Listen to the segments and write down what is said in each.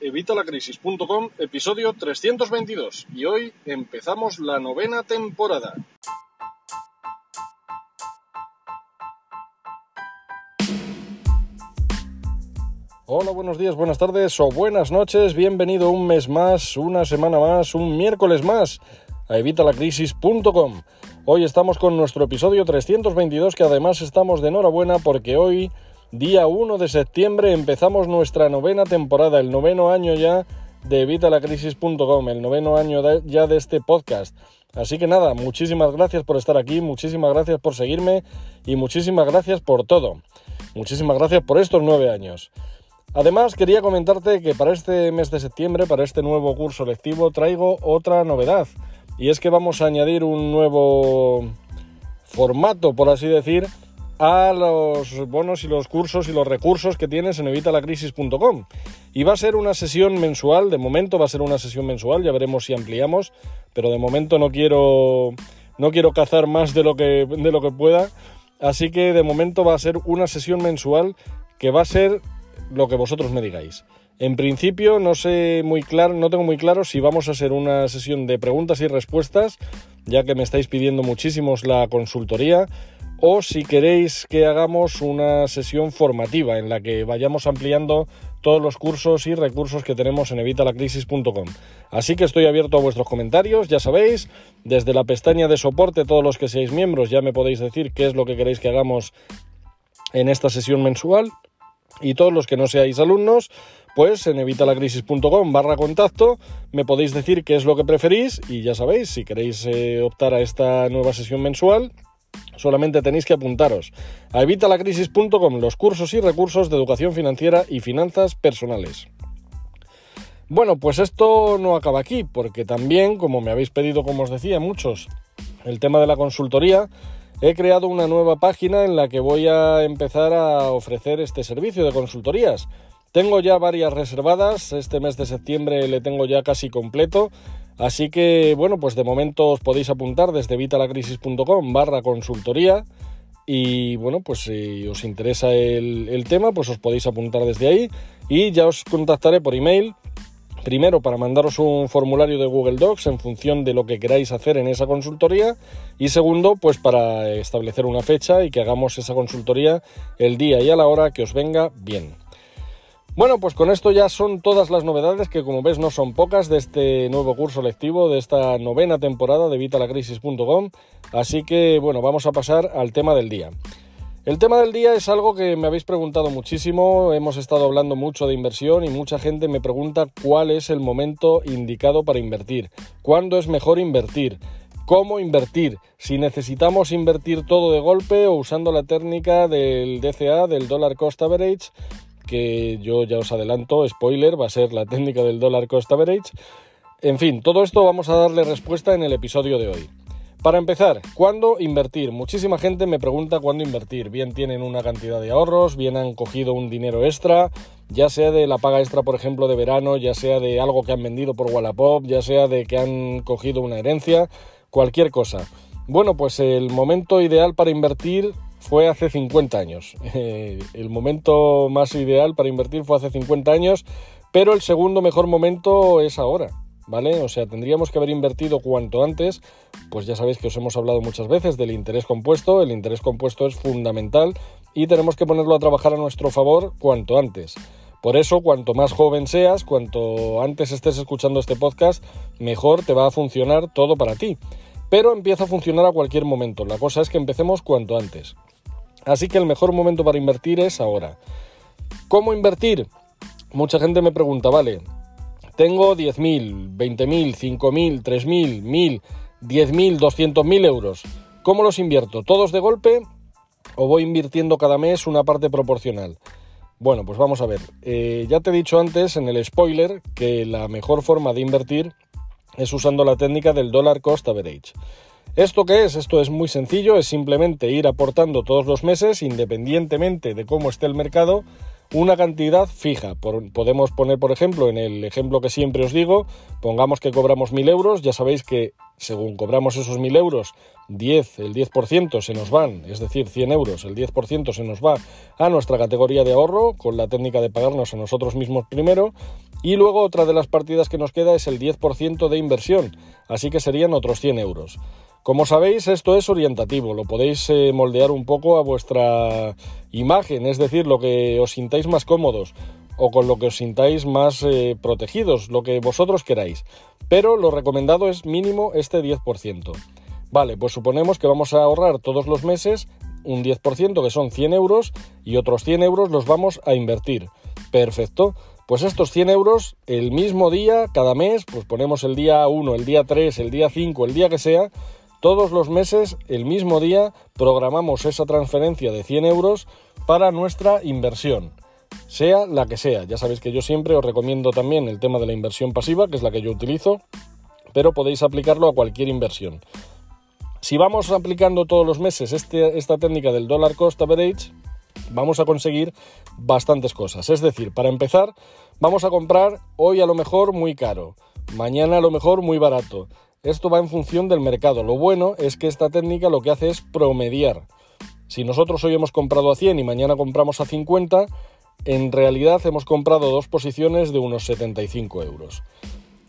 evitalacrisis.com, episodio 322. Y hoy empezamos la novena temporada. Hola, buenos días, buenas tardes o buenas noches. Bienvenido un mes más, una semana más, un miércoles más a evitalacrisis.com. Hoy estamos con nuestro episodio 322 que además estamos de enhorabuena porque hoy, día 1 de septiembre, empezamos nuestra novena temporada, el noveno año ya de evitalacrisis.com, el noveno año ya de este podcast. Así que nada, muchísimas gracias por estar aquí, muchísimas gracias por seguirme y muchísimas gracias por todo. Muchísimas gracias por estos nueve años. Además, quería comentarte que para este mes de septiembre, para este nuevo curso lectivo, traigo otra novedad. Y es que vamos a añadir un nuevo formato, por así decir, a los bonos y los cursos y los recursos que tienes en evitalacrisis.com. Y va a ser una sesión mensual, de momento va a ser una sesión mensual, ya veremos si ampliamos, pero de momento no quiero no quiero cazar más de lo que de lo que pueda, así que de momento va a ser una sesión mensual que va a ser lo que vosotros me digáis. En principio no sé muy claro, no tengo muy claro si vamos a hacer una sesión de preguntas y respuestas, ya que me estáis pidiendo muchísimos la consultoría, o si queréis que hagamos una sesión formativa en la que vayamos ampliando todos los cursos y recursos que tenemos en evitalacrisis.com. Así que estoy abierto a vuestros comentarios, ya sabéis, desde la pestaña de soporte, todos los que seáis miembros ya me podéis decir qué es lo que queréis que hagamos en esta sesión mensual y todos los que no seáis alumnos, pues en evitalacrisis.com barra contacto me podéis decir qué es lo que preferís y ya sabéis, si queréis eh, optar a esta nueva sesión mensual, solamente tenéis que apuntaros a evitalacrisis.com los cursos y recursos de educación financiera y finanzas personales. Bueno, pues esto no acaba aquí, porque también, como me habéis pedido, como os decía, muchos, el tema de la consultoría, he creado una nueva página en la que voy a empezar a ofrecer este servicio de consultorías. Tengo ya varias reservadas, este mes de septiembre le tengo ya casi completo, así que bueno, pues de momento os podéis apuntar desde vitalacrisis.com barra consultoría y bueno, pues si os interesa el, el tema, pues os podéis apuntar desde ahí y ya os contactaré por email Primero, para mandaros un formulario de Google Docs en función de lo que queráis hacer en esa consultoría. Y segundo, pues para establecer una fecha y que hagamos esa consultoría el día y a la hora que os venga bien. Bueno, pues con esto ya son todas las novedades que como ves no son pocas de este nuevo curso lectivo, de esta novena temporada de vitalacrisis.com. Así que bueno, vamos a pasar al tema del día. El tema del día es algo que me habéis preguntado muchísimo, hemos estado hablando mucho de inversión y mucha gente me pregunta cuál es el momento indicado para invertir, cuándo es mejor invertir, cómo invertir, si necesitamos invertir todo de golpe o usando la técnica del DCA, del Dollar Cost Average, que yo ya os adelanto, spoiler, va a ser la técnica del Dollar Cost Average. En fin, todo esto vamos a darle respuesta en el episodio de hoy. Para empezar, ¿cuándo invertir? Muchísima gente me pregunta cuándo invertir. Bien tienen una cantidad de ahorros, bien han cogido un dinero extra, ya sea de la paga extra, por ejemplo, de verano, ya sea de algo que han vendido por Wallapop, ya sea de que han cogido una herencia, cualquier cosa. Bueno, pues el momento ideal para invertir fue hace 50 años. el momento más ideal para invertir fue hace 50 años, pero el segundo mejor momento es ahora. ¿vale? O sea, tendríamos que haber invertido cuanto antes, pues ya sabéis que os hemos hablado muchas veces del interés compuesto, el interés compuesto es fundamental y tenemos que ponerlo a trabajar a nuestro favor cuanto antes. Por eso, cuanto más joven seas, cuanto antes estés escuchando este podcast, mejor te va a funcionar todo para ti. Pero empieza a funcionar a cualquier momento. La cosa es que empecemos cuanto antes. Así que el mejor momento para invertir es ahora. ¿Cómo invertir? Mucha gente me pregunta, vale, tengo 10.000, 20.000, 5.000, 3.000, 1.000, 10.000, 200.000 euros. ¿Cómo los invierto? ¿Todos de golpe o voy invirtiendo cada mes una parte proporcional? Bueno, pues vamos a ver. Eh, ya te he dicho antes en el spoiler que la mejor forma de invertir es usando la técnica del dollar cost average. ¿Esto qué es? Esto es muy sencillo, es simplemente ir aportando todos los meses, independientemente de cómo esté el mercado, una cantidad fija. podemos poner, por ejemplo, en el ejemplo que siempre os digo, pongamos que cobramos 1.000 euros, ya sabéis que según cobramos esos 1.000 euros, 10, el 10% se nos van, es decir, 100 euros, el 10% se nos va a nuestra categoría de ahorro con la técnica de pagarnos a nosotros mismos primero Y luego otra de las partidas que nos queda es el 10% de inversión, así que serían otros 100 euros. Como sabéis, esto es orientativo, lo podéis eh, moldear un poco a vuestra imagen, es decir, lo que os sintáis más cómodos o con lo que os sintáis más eh, protegidos, lo que vosotros queráis. Pero lo recomendado es mínimo este 10%. Vale, pues suponemos que vamos a ahorrar todos los meses un 10%, que son 100 euros, y otros 100 euros los vamos a invertir. Perfecto. Pues estos 100 euros el mismo día, cada mes, pues ponemos el día 1, el día 3, el día 5, el día que sea, todos los meses, el mismo día, programamos esa transferencia de 100 euros para nuestra inversión, sea la que sea. Ya sabéis que yo siempre os recomiendo también el tema de la inversión pasiva, que es la que yo utilizo, pero podéis aplicarlo a cualquier inversión. Si vamos aplicando todos los meses este, esta técnica del dollar cost average, vamos a conseguir bastantes cosas. Es decir, para empezar, vamos a comprar hoy a lo mejor muy caro, mañana a lo mejor muy barato esto va en función del mercado. Lo bueno es que esta técnica lo que hace es promediar. Si nosotros hoy hemos comprado a 100 y mañana compramos a 50, en realidad hemos comprado dos posiciones de unos 75 euros.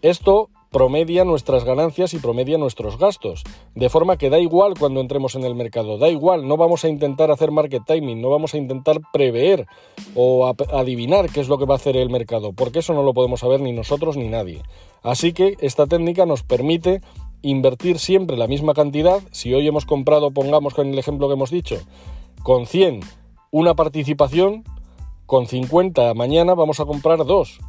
Esto promedia nuestras ganancias y promedia nuestros gastos. De forma que da igual cuando entremos en el mercado, da igual, no vamos a intentar hacer market timing, no vamos a intentar prever o adivinar qué es lo que va a hacer el mercado, porque eso no lo podemos saber ni nosotros ni nadie. Así que esta técnica nos permite invertir siempre la misma cantidad. Si hoy hemos comprado, pongamos con el ejemplo que hemos dicho, con 100 una participación, con 50 mañana vamos a comprar dos.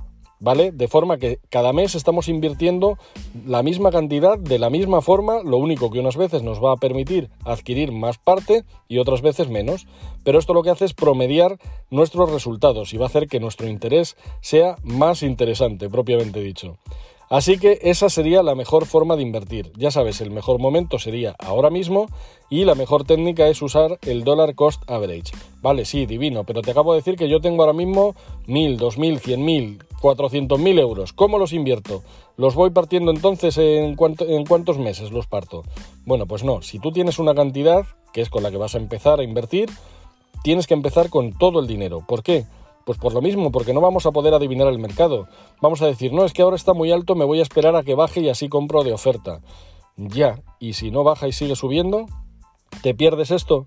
¿vale? De forma que cada mes estamos invirtiendo la misma cantidad de la misma forma, lo único que unas veces nos va a permitir adquirir más parte y otras veces menos, pero esto lo que hace es promediar nuestros resultados y va a hacer que nuestro interés sea más interesante, propiamente dicho. Así que esa sería la mejor forma de invertir. Ya sabes, el mejor momento sería ahora mismo y la mejor técnica es usar el dollar cost average. Vale, sí, divino, pero te acabo de decir que yo tengo ahora mismo 1000, 2000, 100.000, 400.000 euros. ¿Cómo los invierto? ¿Los voy partiendo entonces en, en cuántos meses los parto? Bueno, pues no, si tú tienes una cantidad, que es con la que vas a empezar a invertir, tienes que empezar con todo el dinero. ¿Por qué? Pues por lo mismo, porque no vamos a poder adivinar el mercado. Vamos a decir, no, es que ahora está muy alto, me voy a esperar a que baje y así compro de oferta. Ya, y si no baja y sigue subiendo, ¿te pierdes esto?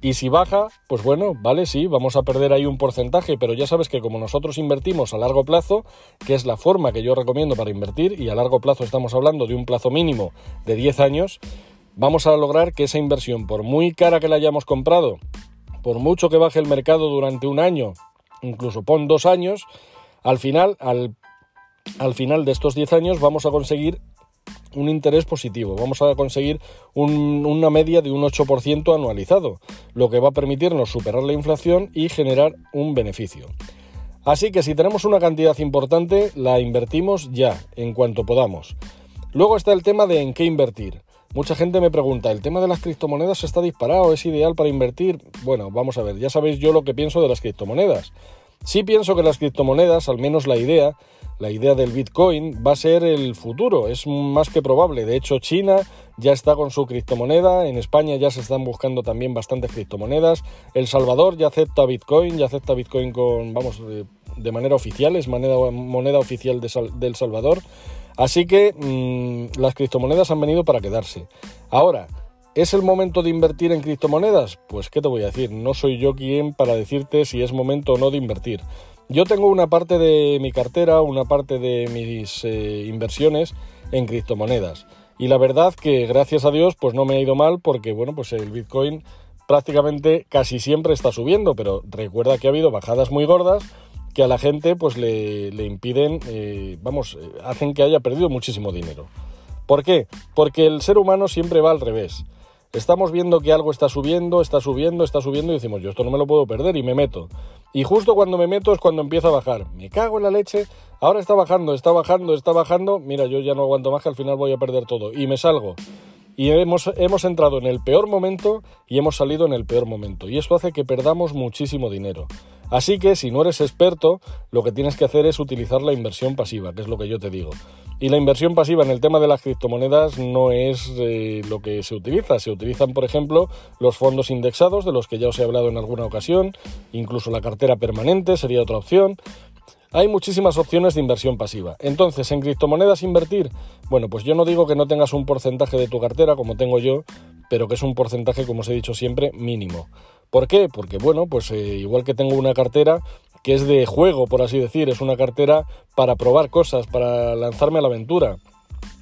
Y si baja, pues bueno, vale, sí, vamos a perder ahí un porcentaje, pero ya sabes que como nosotros invertimos a largo plazo, que es la forma que yo recomiendo para invertir, y a largo plazo estamos hablando de un plazo mínimo de 10 años, vamos a lograr que esa inversión, por muy cara que la hayamos comprado, por mucho que baje el mercado durante un año, incluso pon dos años, al final, al, al final de estos 10 años vamos a conseguir un interés positivo, vamos a conseguir una media de un 8% anualizado, lo que va a permitirnos superar la inflación y generar un beneficio. Así que si tenemos una cantidad importante, la invertimos ya, en cuanto podamos. Luego está el tema de en qué invertir. Mucha gente me pregunta, ¿el tema de las criptomonedas está disparado? ¿Es ideal para invertir? Bueno, vamos a ver, ya sabéis yo lo que pienso de las criptomonedas. Sí pienso que las criptomonedas, al menos la idea, la idea del Bitcoin va a ser el futuro, es más que probable. De hecho, China ya está con su criptomoneda, en España ya se están buscando también bastantes criptomonedas, El Salvador ya acepta Bitcoin, ya acepta Bitcoin con, vamos, de manera oficial, es moneda, oficial de, de El Salvador. Así que mm, las criptomonedas han venido para quedarse. Ahora, ¿es el momento de invertir en criptomonedas? Pues qué te voy a decir, no soy yo quien para decirte si es momento o no de invertir. Yo tengo una parte de mi cartera, una parte de mis eh, inversiones en criptomonedas. Y la verdad que gracias a Dios pues no me ha ido mal porque bueno pues el Bitcoin prácticamente casi siempre está subiendo, pero recuerda que ha habido bajadas muy gordas que a la gente pues le, impiden, eh, vamos, eh, hacen que haya perdido muchísimo dinero. ¿Por qué? Porque el ser humano siempre va al revés. Estamos viendo que algo está subiendo, está subiendo, está subiendo y decimos, yo esto no me lo puedo perder y me meto. Y justo cuando me meto es cuando empieza a bajar. Me cago en la leche, ahora está bajando, está bajando, está bajando. Mira, yo ya no aguanto más que al final voy a perder todo. Y me salgo. Y hemos, hemos entrado en el peor momento y hemos salido en el peor momento. Y esto hace que perdamos muchísimo dinero. Así que si no eres experto, lo que tienes que hacer es utilizar la inversión pasiva, que es lo que yo te digo. Y la inversión pasiva en el tema de las criptomonedas no es eh, lo que se utiliza. Se utilizan, por ejemplo, los fondos indexados, de los que ya os he hablado en alguna ocasión, incluso la cartera permanente sería otra opción. Hay muchísimas opciones de inversión pasiva. Entonces, en criptomonedas invertir, bueno, pues yo no digo que no tengas un porcentaje de tu cartera como tengo yo, pero que es un porcentaje, como os he dicho siempre, mínimo. ¿Por qué? Porque, bueno, pues eh, igual que tengo una cartera que es de juego, por así decir, es una cartera para probar cosas, para lanzarme a la aventura.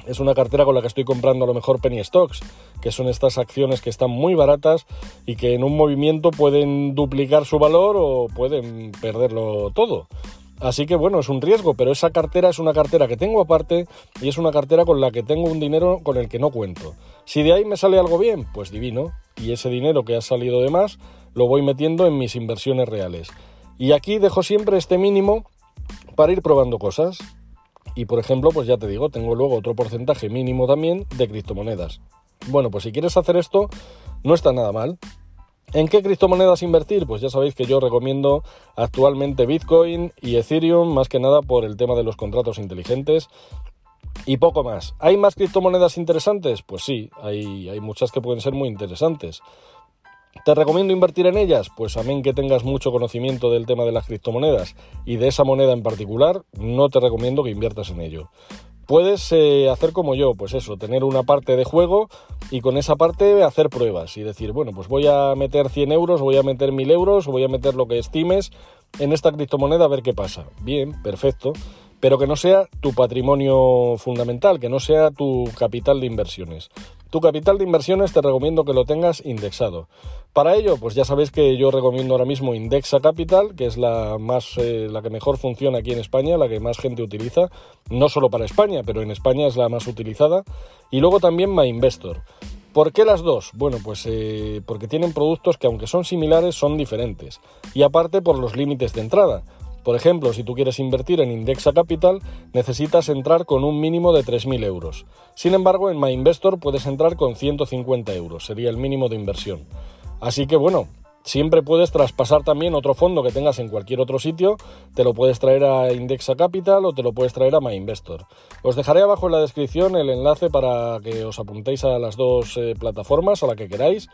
Es una cartera con la que estoy comprando a lo mejor penny stocks, que son estas acciones que están muy baratas y que en un movimiento pueden duplicar su valor o pueden perderlo todo. Así que bueno, es un riesgo, pero esa cartera es una cartera que tengo aparte y es una cartera con la que tengo un dinero con el que no cuento. Si de ahí me sale algo bien, pues divino. Y ese dinero que ha salido de más lo voy metiendo en mis inversiones reales. Y aquí dejo siempre este mínimo para ir probando cosas. Y por ejemplo, pues ya te digo, tengo luego otro porcentaje mínimo también de criptomonedas. Bueno, pues si quieres hacer esto, no está nada mal. ¿En qué criptomonedas invertir? Pues ya sabéis que yo recomiendo actualmente Bitcoin y Ethereum, más que nada por el tema de los contratos inteligentes y poco más. ¿Hay más criptomonedas interesantes? Pues sí, hay, muchas que pueden ser muy interesantes. ¿Te recomiendo invertir en ellas? Pues a mí que tengas mucho conocimiento del tema de las criptomonedas y de esa moneda en particular, no te recomiendo que inviertas en ello puedes eh, hacer como yo, pues eso, tener una parte de juego y con esa parte hacer pruebas y decir, bueno, pues voy a meter 100 euros, voy a meter 1000 euros, voy a meter lo que estimes en esta criptomoneda a ver qué pasa. Bien, perfecto, pero que no sea tu patrimonio fundamental, que no sea tu capital de inversiones. Tu capital de inversiones te recomiendo que lo tengas indexado. Para ello, pues ya sabéis que yo recomiendo ahora mismo Indexa Capital, que es la más eh, la que mejor funciona aquí en España, la que más gente utiliza, no solo para España, pero en España es la más utilizada, y luego también MyInvestor. ¿Por qué las dos? Bueno, pues eh, porque tienen productos que aunque son similares son diferentes. Y aparte por los límites de entrada. Por ejemplo, si tú quieres invertir en Indexa Capital, necesitas entrar con un mínimo de 3.000 euros. Sin embargo, en MyInvestor puedes entrar con 150 euros, sería el mínimo de inversión. Así que bueno, siempre puedes traspasar también otro fondo que tengas en cualquier otro sitio, te lo puedes traer a Indexa Capital o te lo puedes traer a MyInvestor. Os dejaré abajo en la descripción el enlace para que os apuntéis a las dos eh, plataformas, a la que queráis.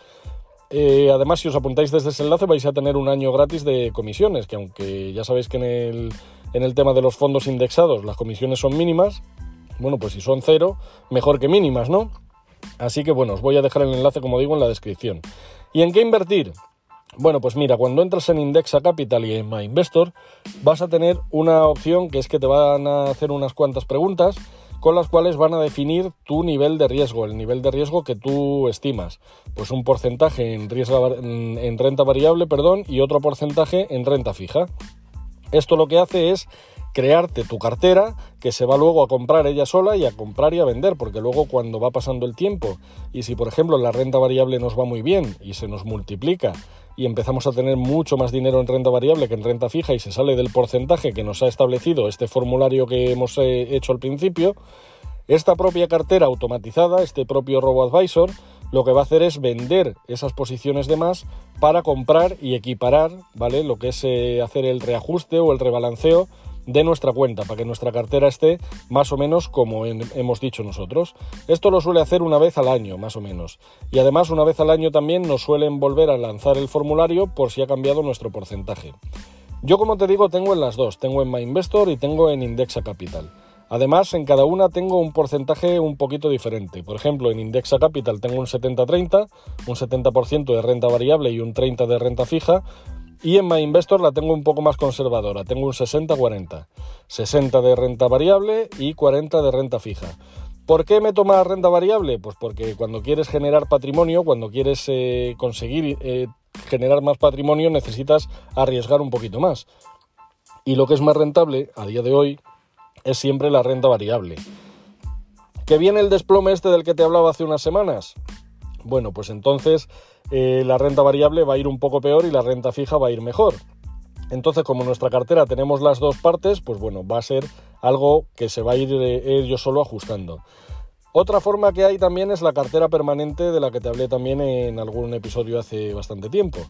Eh, además, si os apuntáis desde ese enlace vais a tener un año gratis de comisiones, que aunque ya sabéis que en el, en el tema de los fondos indexados las comisiones son mínimas, bueno, pues si son cero, mejor que mínimas, ¿no? Así que bueno, os voy a dejar el enlace, como digo, en la descripción. ¿Y en qué invertir? Bueno, pues mira, cuando entras en Indexa Capital y en MyInvestor, vas a tener una opción que es que te van a hacer unas cuantas preguntas con las cuales van a definir tu nivel de riesgo, el nivel de riesgo que tú estimas. Pues un porcentaje en, en renta variable perdón, y otro porcentaje en renta fija. Esto lo que hace es crearte tu cartera que se va luego a comprar ella sola y a comprar y a vender, porque luego cuando va pasando el tiempo y si por ejemplo la renta variable nos va muy bien y se nos multiplica y empezamos a tener mucho más dinero en renta variable que en renta fija y se sale del porcentaje que nos ha establecido este formulario que hemos eh, hecho al principio, esta propia cartera automatizada, este propio RoboAdvisor, lo que va a hacer es vender esas posiciones de más para comprar y equiparar, ¿vale? Lo que es eh, hacer el reajuste o el rebalanceo de nuestra cuenta para que nuestra cartera esté más o menos como hemos dicho nosotros. Esto lo suele hacer una vez al año, más o menos. Y además una vez al año también nos suelen volver a lanzar el formulario por si ha cambiado nuestro porcentaje. Yo como te digo tengo en las dos, tengo en MyInvestor y tengo en Indexa Capital. Además, en cada una tengo un porcentaje un poquito diferente. Por ejemplo, en Indexa Capital tengo un 70-30, un 70% de renta variable y un 30% de renta fija, y en MyInvestor la tengo un poco más conservadora, tengo un 60-40. 60 de renta variable y 40 de renta fija. ¿Por qué me toma renta variable? Pues porque cuando quieres generar patrimonio, cuando quieres eh, conseguir eh, generar más patrimonio, necesitas arriesgar un poquito más. Y lo que es más rentable a día de hoy es siempre la renta variable. ¿Que viene el desplome este del que te hablaba hace unas semanas? Bueno, pues entonces eh, la renta variable va a ir un poco peor y la renta fija va a ir mejor. Entonces, como nuestra cartera tenemos las dos partes, pues bueno, va a ser algo que se va a ir eh, yo solo ajustando. Otra forma que hay también es la cartera permanente de la que te hablé también en algún episodio hace bastante tiempo.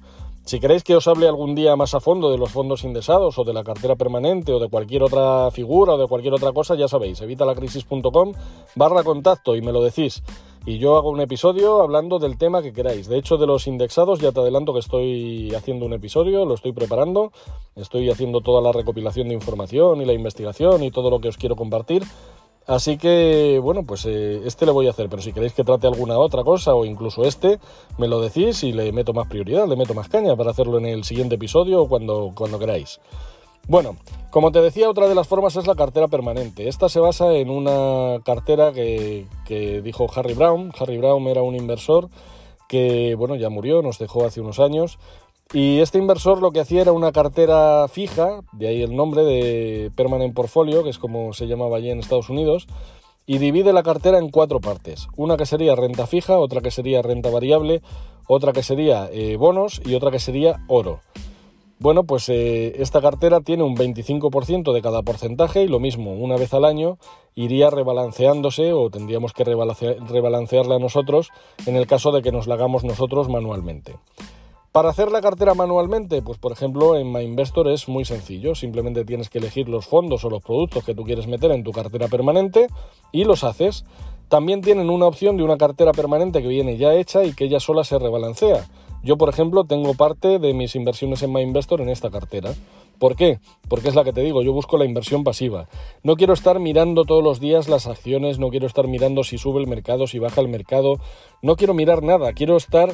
Si queréis que os hable algún día más a fondo de los fondos indexados o de la cartera permanente o de cualquier otra figura o de cualquier otra cosa, ya sabéis, evitalacrisis.com barra contacto y me lo decís. Y yo hago un episodio hablando del tema que queráis. De hecho, de los indexados ya te adelanto que estoy haciendo un episodio, lo estoy preparando, estoy haciendo toda la recopilación de información y la investigación y todo lo que os quiero compartir. Así que, bueno, pues eh, este le voy a hacer, pero si queréis que trate alguna otra cosa o incluso este, me lo decís y le meto más prioridad, le meto más caña para hacerlo en el siguiente episodio o cuando, cuando queráis. Bueno, como te decía, otra de las formas es la cartera permanente. Esta se basa en una cartera que, que dijo Harry Brown. Harry Brown era un inversor que, bueno, ya murió, nos dejó hace unos años, y este inversor lo que hacía era una cartera fija, de ahí el nombre de Permanent Portfolio, que es como se llamaba allí en Estados Unidos, y divide la cartera en cuatro partes. Una que sería renta fija, otra que sería renta variable, otra que sería eh, bonos y otra que sería oro. Bueno, pues eh, esta cartera tiene un 25% de cada porcentaje y lo mismo, una vez al año iría rebalanceándose o tendríamos que rebalancearla nosotros en el caso de que nos la hagamos nosotros manualmente. Para hacer la cartera manualmente, pues por ejemplo en MyInvestor es muy sencillo, simplemente tienes que elegir los fondos o los productos que tú quieres meter en tu cartera permanente y los haces. También tienen una opción de una cartera permanente que viene ya hecha y que ella sola se rebalancea. Yo, por ejemplo, tengo parte de mis inversiones en MyInvestor en esta cartera. ¿Por qué? Porque es la que te digo, yo busco la inversión pasiva. No quiero estar mirando todos los días las acciones, no quiero estar mirando si sube el mercado, si baja el mercado, no quiero mirar nada, quiero estar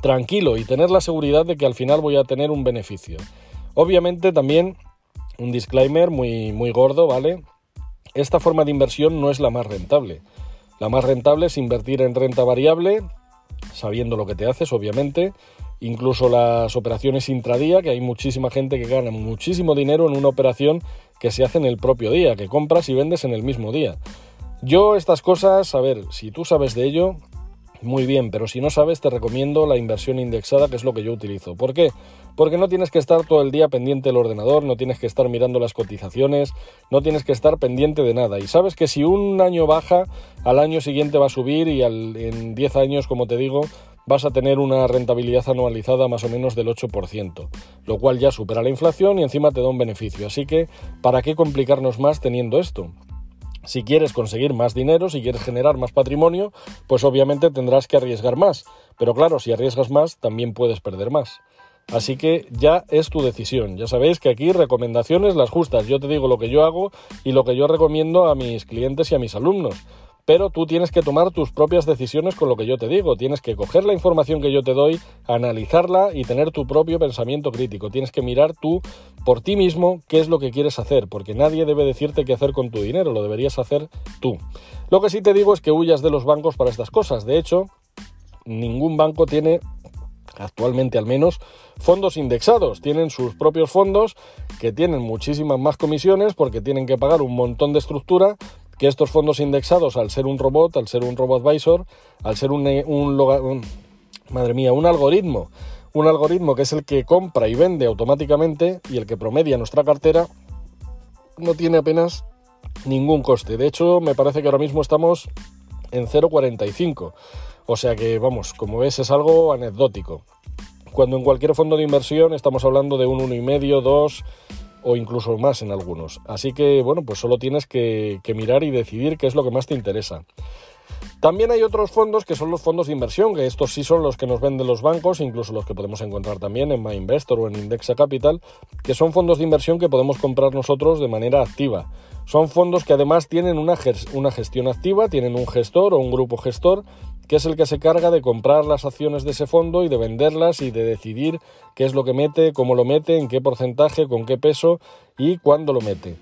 tranquilo y tener la seguridad de que al final voy a tener un beneficio. Obviamente también un disclaimer muy, muy gordo, ¿vale? Esta forma de inversión no es la más rentable. La más rentable es invertir en renta variable, sabiendo lo que te haces, obviamente. Incluso las operaciones intradía, que hay muchísima gente que gana muchísimo dinero en una operación que se hace en el propio día, que compras y vendes en el mismo día. Yo estas cosas, a ver, si tú sabes de ello, muy bien, pero si no sabes te recomiendo la inversión indexada, que es lo que yo utilizo. ¿Por qué? Porque no tienes que estar todo el día pendiente del ordenador, no tienes que estar mirando las cotizaciones, no tienes que estar pendiente de nada. Y sabes que si un año baja, al año siguiente va a subir y en 10 años, como te digo, vas a tener una rentabilidad anualizada más o menos del 8%, lo cual ya supera la inflación y encima te da un beneficio. Así que, ¿para qué complicarnos más teniendo esto? Si quieres conseguir más dinero, si quieres generar más patrimonio, pues obviamente tendrás que arriesgar más. Pero claro, si arriesgas más, también puedes perder más. Así que ya es tu decisión. Ya sabéis que aquí recomendaciones las justas. Yo te digo lo que yo hago y lo que yo recomiendo a mis clientes y a mis alumnos pero tú tienes que tomar tus propias decisiones con lo que yo te digo. Tienes que coger la información que yo te doy, analizarla y tener tu propio pensamiento crítico. Tienes que mirar tú por ti mismo qué es lo que quieres hacer, porque nadie debe decirte qué hacer con tu dinero, lo deberías hacer tú. Lo que sí te digo es que huyas de los bancos para estas cosas. De hecho, ningún banco tiene actualmente al menos, fondos indexados. Tienen sus propios fondos que tienen muchísimas más comisiones porque tienen que pagar un montón de estructura que estos fondos indexados, al ser un robot, al ser un robot advisor, al ser un, un, madre mía, un algoritmo, un algoritmo que es el que compra y vende automáticamente y el que promedia nuestra cartera, no tiene apenas ningún coste. De hecho, me parece que ahora mismo estamos en 0,45. O sea que, vamos, como ves, es algo anecdótico. Cuando en cualquier fondo de inversión estamos hablando de un 1,5, 2, o incluso más en algunos. Así que bueno, pues solo tienes que, mirar y decidir qué es lo que más te interesa. También hay otros fondos que son los fondos de inversión, que estos sí son los que nos venden los bancos, incluso los que podemos encontrar también en MyInvestor o en Indexa Capital, que son fondos de inversión que podemos comprar nosotros de manera activa. Son fondos que además tienen una, una gestión activa, tienen un gestor o un grupo gestor que es el que se carga de comprar las acciones de ese fondo y de venderlas y de decidir qué es lo que mete, cómo lo mete, en qué porcentaje, con qué peso y cuándo lo mete.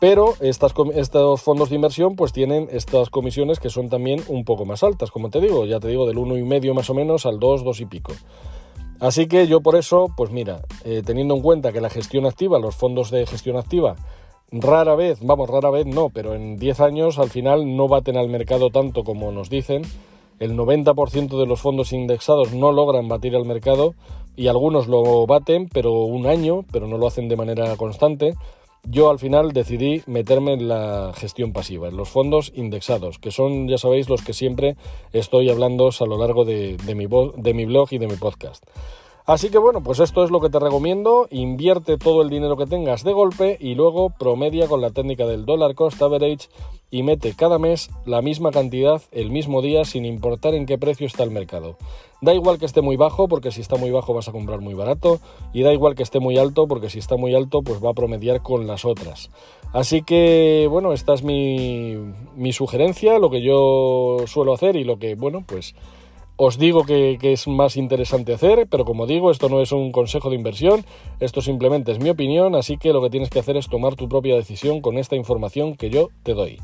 Pero estas, estos fondos de inversión pues tienen estas comisiones que son también un poco más altas, como te digo, ya te digo del 1,5 más o menos al 2, 2 y pico. Así que yo por eso, pues mira, eh, teniendo en cuenta que la gestión activa, los fondos de gestión activa, rara vez, vamos, rara vez no, pero en 10 años al final no baten al mercado tanto como nos dicen, el 90% de los fondos indexados no logran batir al mercado y algunos lo baten, pero un año, pero no lo hacen de manera constante. Yo al final decidí meterme en la gestión pasiva, en los fondos indexados, que son, ya sabéis, los que siempre estoy hablando a lo largo de, de mi blog y de mi podcast. Así que bueno, pues esto es lo que te recomiendo. Invierte todo el dinero que tengas de golpe y luego promedia con la técnica del dollar cost average y mete cada mes la misma cantidad el mismo día sin importar en qué precio está el mercado. Da igual que esté muy bajo porque si está muy bajo vas a comprar muy barato y da igual que esté muy alto porque si está muy alto pues va a promediar con las otras. Así que bueno, esta es mi, mi sugerencia, lo que yo suelo hacer y lo que bueno pues os digo que, es más interesante hacer, pero como digo, esto no es un consejo de inversión, esto simplemente es mi opinión, así que lo que tienes que hacer es tomar tu propia decisión con esta información que yo te doy.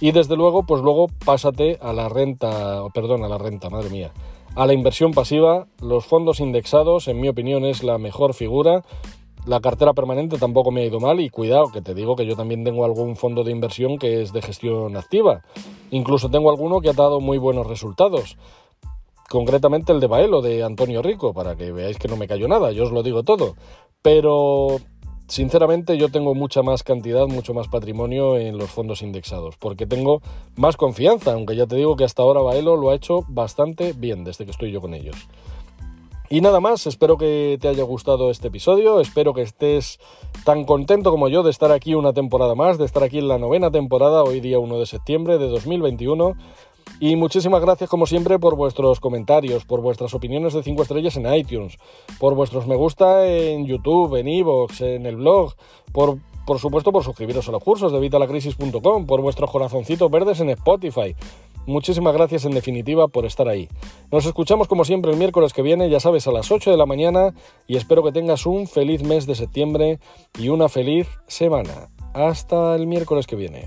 Y desde luego, pues luego pásate a la renta, perdón, a la renta, madre mía, a la inversión pasiva. Los fondos indexados, en mi opinión, es la mejor figura. La cartera permanente tampoco me ha ido mal y cuidado, que te digo que yo también tengo algún fondo de inversión que es de gestión activa. Incluso tengo alguno que ha dado muy buenos resultados concretamente el de Baelo, de Antonio Rico, para que veáis que no me cayó nada, yo os lo digo todo. Pero sinceramente yo tengo mucha más cantidad, mucho más patrimonio en los fondos indexados, porque tengo más confianza, aunque ya te digo que hasta ahora Baelo lo ha hecho bastante bien desde que estoy yo con ellos. Y nada más, espero que te haya gustado este episodio, espero que estés tan contento como yo de estar aquí una temporada más, de estar aquí en la novena temporada, hoy día 1 de septiembre de 2021. Y muchísimas gracias como siempre por vuestros comentarios, por vuestras opiniones de 5 estrellas en iTunes, por vuestros me gusta en YouTube, en Evox, en el blog, por, por supuesto por suscribiros a los cursos de vitalacrisis.com, por vuestros corazoncitos verdes en Spotify. Muchísimas gracias en definitiva por estar ahí. Nos escuchamos como siempre el miércoles que viene, ya sabes, a las 8 de la mañana y espero que tengas un feliz mes de septiembre y una feliz semana. Hasta el miércoles que viene.